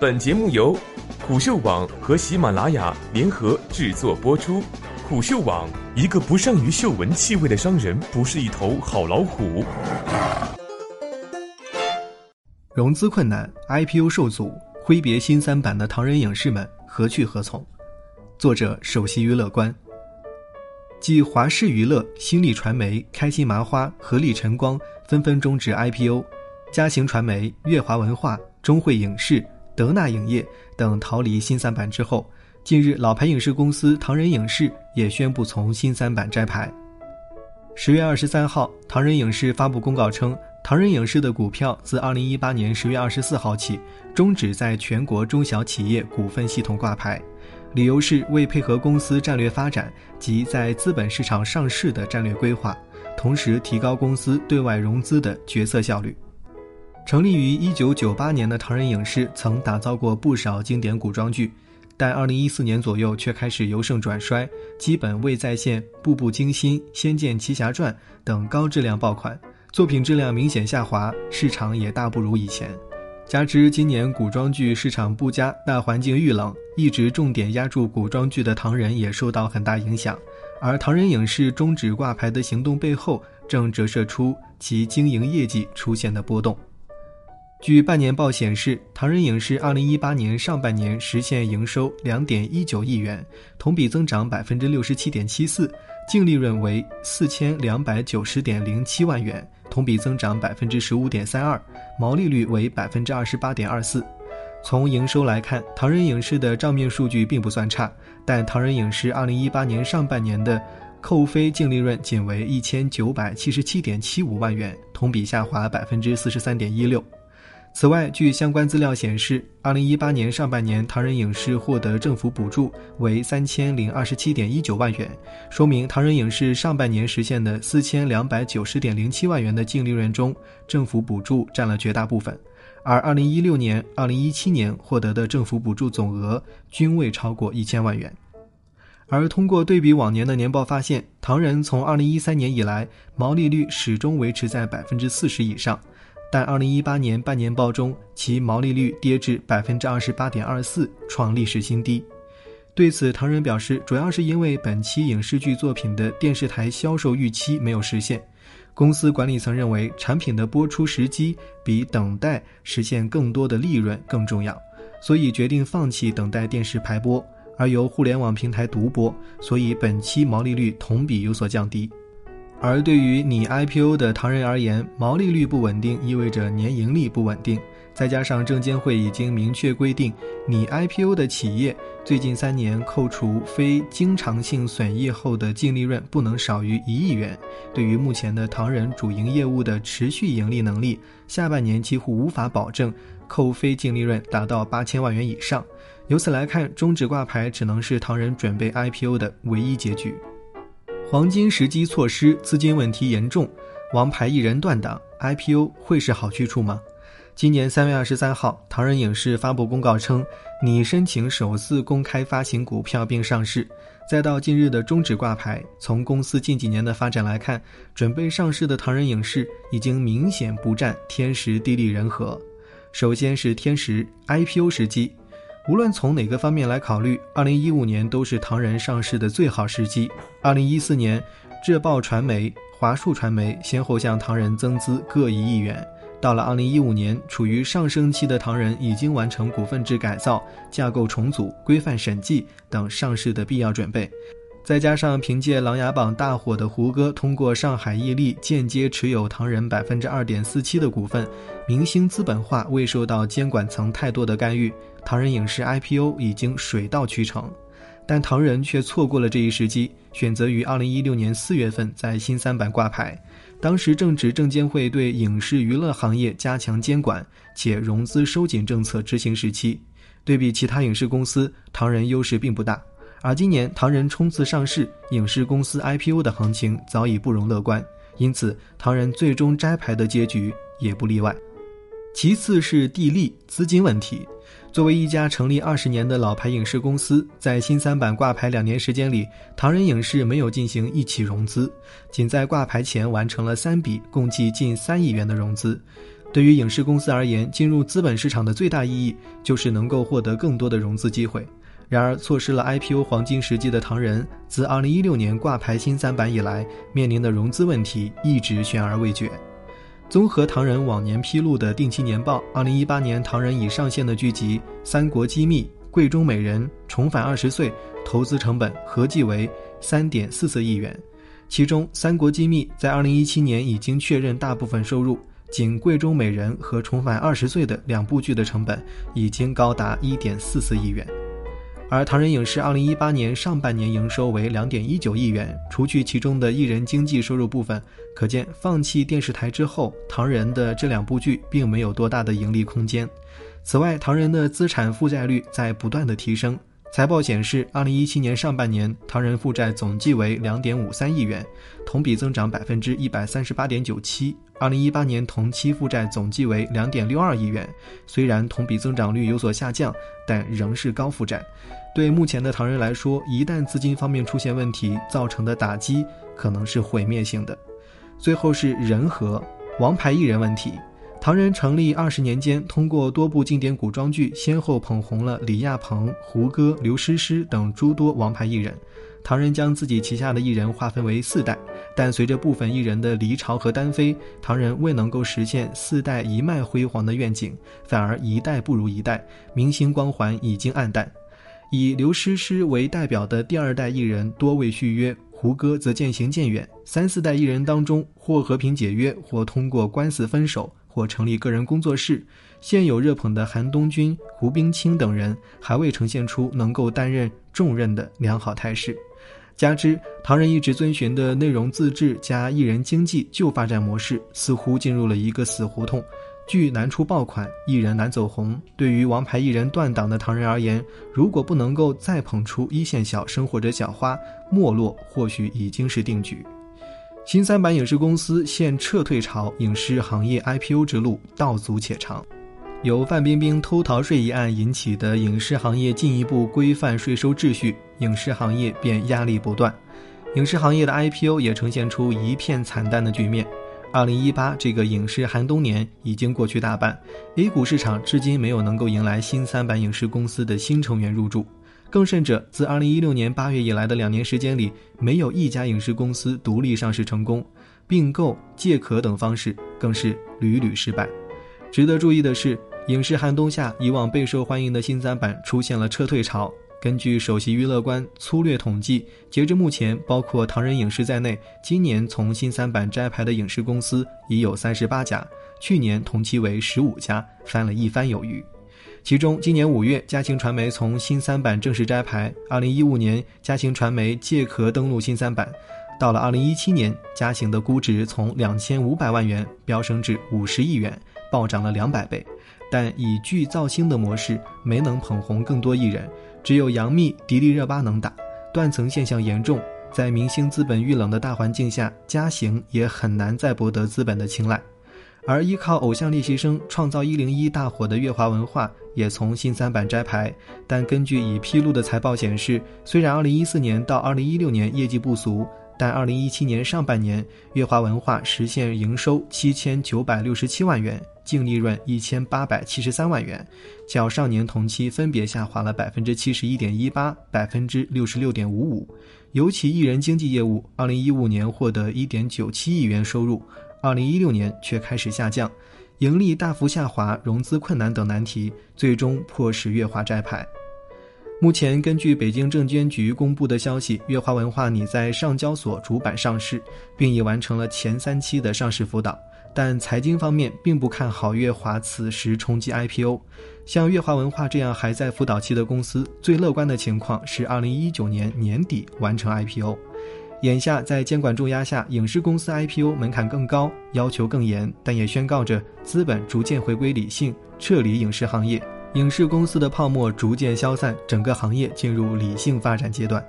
本节目由虎嗅网和喜马拉雅联合制作播出。虎嗅网：一个不善于嗅闻气味的商人，不是一头好老虎。融资困难，IPO 受阻，挥别新三板的唐人影视们何去何从？作者：首席娱乐官。继华视娱乐、新力传媒、开心麻花、合力晨光纷纷终止 IPO，嘉行传媒、乐华文化、中汇影视、德纳影业等逃离新三板之后，近日老牌影视公司唐人影视也宣布从新三板摘牌。十月二十三号，唐人影视发布公告称，唐人影视的股票自二零一八年十月二十四号起终止在全国中小企业股份系统挂牌。理由是为配合公司战略发展及在资本市场上市的战略规划，同时提高公司对外融资的决策效率。成立于一九九八年的唐人影视曾打造过不少经典古装剧，但二零一四年左右却开始由盛转衰，基本未再现《步步惊心》《仙剑奇侠传》等高质量爆款，作品质量明显下滑，市场也大不如以前。加之今年古装剧市场不佳，大环境遇冷，一直重点压住古装剧的唐人也受到很大影响。而唐人影视终止挂牌的行动背后，正折射出其经营业绩出现的波动。据半年报显示，唐人影视二零一八年上半年实现营收两点一九亿元，同比增长百分之六十七点七四净利润为四千两百九十点零七万元。同比增长百分之十五点三二，毛利率为百分之二十八点二四。从营收来看，唐人影视的账面数据并不算差，但唐人影视二零一八年上半年的扣非净利润仅为一千九百七十七点七五万元，同比下滑百分之四十三点一六。此外，据相关资料显示，二零一八年上半年，唐人影视获得政府补助为三千零二十七点一九万元，说明唐人影视上半年实现的四千两百九十点零七万元的净利润中，政府补助占了绝大部分。而二零一六年、二零一七年获得的政府补助总额均未超过一千万元。而通过对比往年的年报发现，唐人从二零一三年以来，毛利率始终维持在百分之四十以上。但二零一八年半年报中，其毛利率跌至百分之二十八点二四，创历史新低。对此，唐人表示，主要是因为本期影视剧作品的电视台销售预期没有实现，公司管理层认为产品的播出时机比等待实现更多的利润更重要，所以决定放弃等待电视排播，而由互联网平台独播，所以本期毛利率同比有所降低。而对于拟 IPO 的唐人而言，毛利率不稳定意味着年盈利不稳定，再加上证监会已经明确规定，拟 IPO 的企业最近三年扣除非经常性损益后的净利润不能少于一亿元。对于目前的唐人主营业务的持续盈利能力，下半年几乎无法保证扣非净利润达到八千万元以上。由此来看，终止挂牌只能是唐人准备 IPO 的唯一结局。黄金时机错失，资金问题严重，王牌艺人断档，IPO 会是好去处吗？今年三月二十三号，唐人影视发布公告称，拟申请首次公开发行股票并上市。再到近日的终止挂牌，从公司近几年的发展来看，准备上市的唐人影视已经明显不占天时地利人和。首先是天时，IPO 时机。无论从哪个方面来考虑，二零一五年都是唐人上市的最好时机。二零一四年，浙报传媒、华数传媒先后向唐人增资各一亿元。到了二零一五年，处于上升期的唐人已经完成股份制改造、架构重组、规范审计等上市的必要准备。再加上凭借《琅琊榜》大火的胡歌通过上海易立间接持有唐人百分之二点四七的股份，明星资本化未受到监管层太多的干预，唐人影视 IPO 已经水到渠成。但唐人却错过了这一时机，选择于二零一六年四月份在新三板挂牌，当时正值证监会对影视娱乐行业加强监管且融资收紧政策执行时期。对比其他影视公司，唐人优势并不大。而今年唐人冲刺上市，影视公司 IPO 的行情早已不容乐观，因此唐人最终摘牌的结局也不例外。其次是地利资金问题。作为一家成立二十年的老牌影视公司，在新三板挂牌两年时间里，唐人影视没有进行一起融资，仅在挂牌前完成了三笔共计近三亿元的融资。对于影视公司而言，进入资本市场的最大意义就是能够获得更多的融资机会。然而，错失了 IPO 黄金时机的唐人，自2016年挂牌新三板以来，面临的融资问题一直悬而未决。综合唐人往年披露的定期年报，2018年唐人已上线的剧集《三国机密》《贵中美人》《重返二十岁》，投资成本合计为3.44亿元。其中，《三国机密》在2017年已经确认大部分收入，仅《贵中美人》和《重返二十岁》的两部剧的成本已经高达1.44亿元。而唐人影视二零一八年上半年营收为两点一九亿元，除去其中的艺人经济收入部分，可见放弃电视台之后，唐人的这两部剧并没有多大的盈利空间。此外，唐人的资产负债率在不断的提升。财报显示，二零一七年上半年，唐人负债总计为两点五三亿元，同比增长百分之一百三十八点九七。二零一八年同期负债总计为两点六二亿元，虽然同比增长率有所下降，但仍是高负债。对目前的唐人来说，一旦资金方面出现问题，造成的打击可能是毁灭性的。最后是人和王牌艺人问题。唐人成立二十年间，通过多部经典古装剧，先后捧红了李亚鹏、胡歌、刘诗诗等诸多王牌艺人。唐人将自己旗下的艺人划分为四代，但随着部分艺人的离巢和单飞，唐人未能够实现四代一脉辉煌的愿景，反而一代不如一代，明星光环已经暗淡。以刘诗诗为代表的第二代艺人多未续约。胡歌则渐行渐远，三四代艺人当中，或和平解约，或通过官司分手，或成立个人工作室。现有热捧的韩东君、胡冰卿等人，还未呈现出能够担任重任的良好态势。加之唐人一直遵循的内容自制加艺人经济旧发展模式，似乎进入了一个死胡同。剧难出爆款，艺人难走红。对于王牌艺人断档的唐人而言，如果不能够再捧出一线小生或者小花，没落或许已经是定局。新三板影视公司现撤退潮，影视行业 IPO 之路道阻且长。由范冰冰偷逃税一案引起的影视行业进一步规范税收秩序，影视行业便压力不断，影视行业的 IPO 也呈现出一片惨淡的局面。二零一八这个影视寒冬年已经过去大半，A 股市场至今没有能够迎来新三板影视公司的新成员入驻，更甚者，自二零一六年八月以来的两年时间里，没有一家影视公司独立上市成功，并购、借壳等方式更是屡屡失败。值得注意的是，影视寒冬下，以往备受欢迎的新三板出现了撤退潮。根据首席娱乐官粗略统计，截至目前，包括唐人影视在内，今年从新三板摘牌的影视公司已有三十八家，去年同期为十五家，翻了一番有余。其中，今年五月，嘉行传媒从新三板正式摘牌；二零一五年，嘉行传媒借壳登陆新三板；到了二零一七年，嘉行的估值从两千五百万元飙升至五十亿元，暴涨了两百倍。但以剧造星的模式没能捧红更多艺人，只有杨幂、迪丽热巴能打，断层现象严重。在明星资本遇冷的大环境下，嘉行也很难再博得资本的青睐。而依靠偶像练习生创造一零一大火的乐华文化也从新三板摘牌，但根据已披露的财报显示，虽然2014年到2016年业绩不俗。但二零一七年上半年，乐华文化实现营收七千九百六十七万元，净利润一千八百七十三万元，较上年同期分别下滑了百分之七十一点一八、百分之六十六点五五。尤其艺人经纪业务，二零一五年获得一点九七亿元收入，二零一六年却开始下降，盈利大幅下滑，融资困难等难题，最终迫使乐华摘牌。目前，根据北京证监局公布的消息，乐华文化拟在上交所主板上市，并已完成了前三期的上市辅导。但财经方面并不看好乐华此时冲击 IPO。像乐华文化这样还在辅导期的公司，最乐观的情况是2019年年底完成 IPO。眼下在监管重压下，影视公司 IPO 门槛更高，要求更严，但也宣告着资本逐渐回归理性，撤离影视行业。影视公司的泡沫逐渐消散，整个行业进入理性发展阶段。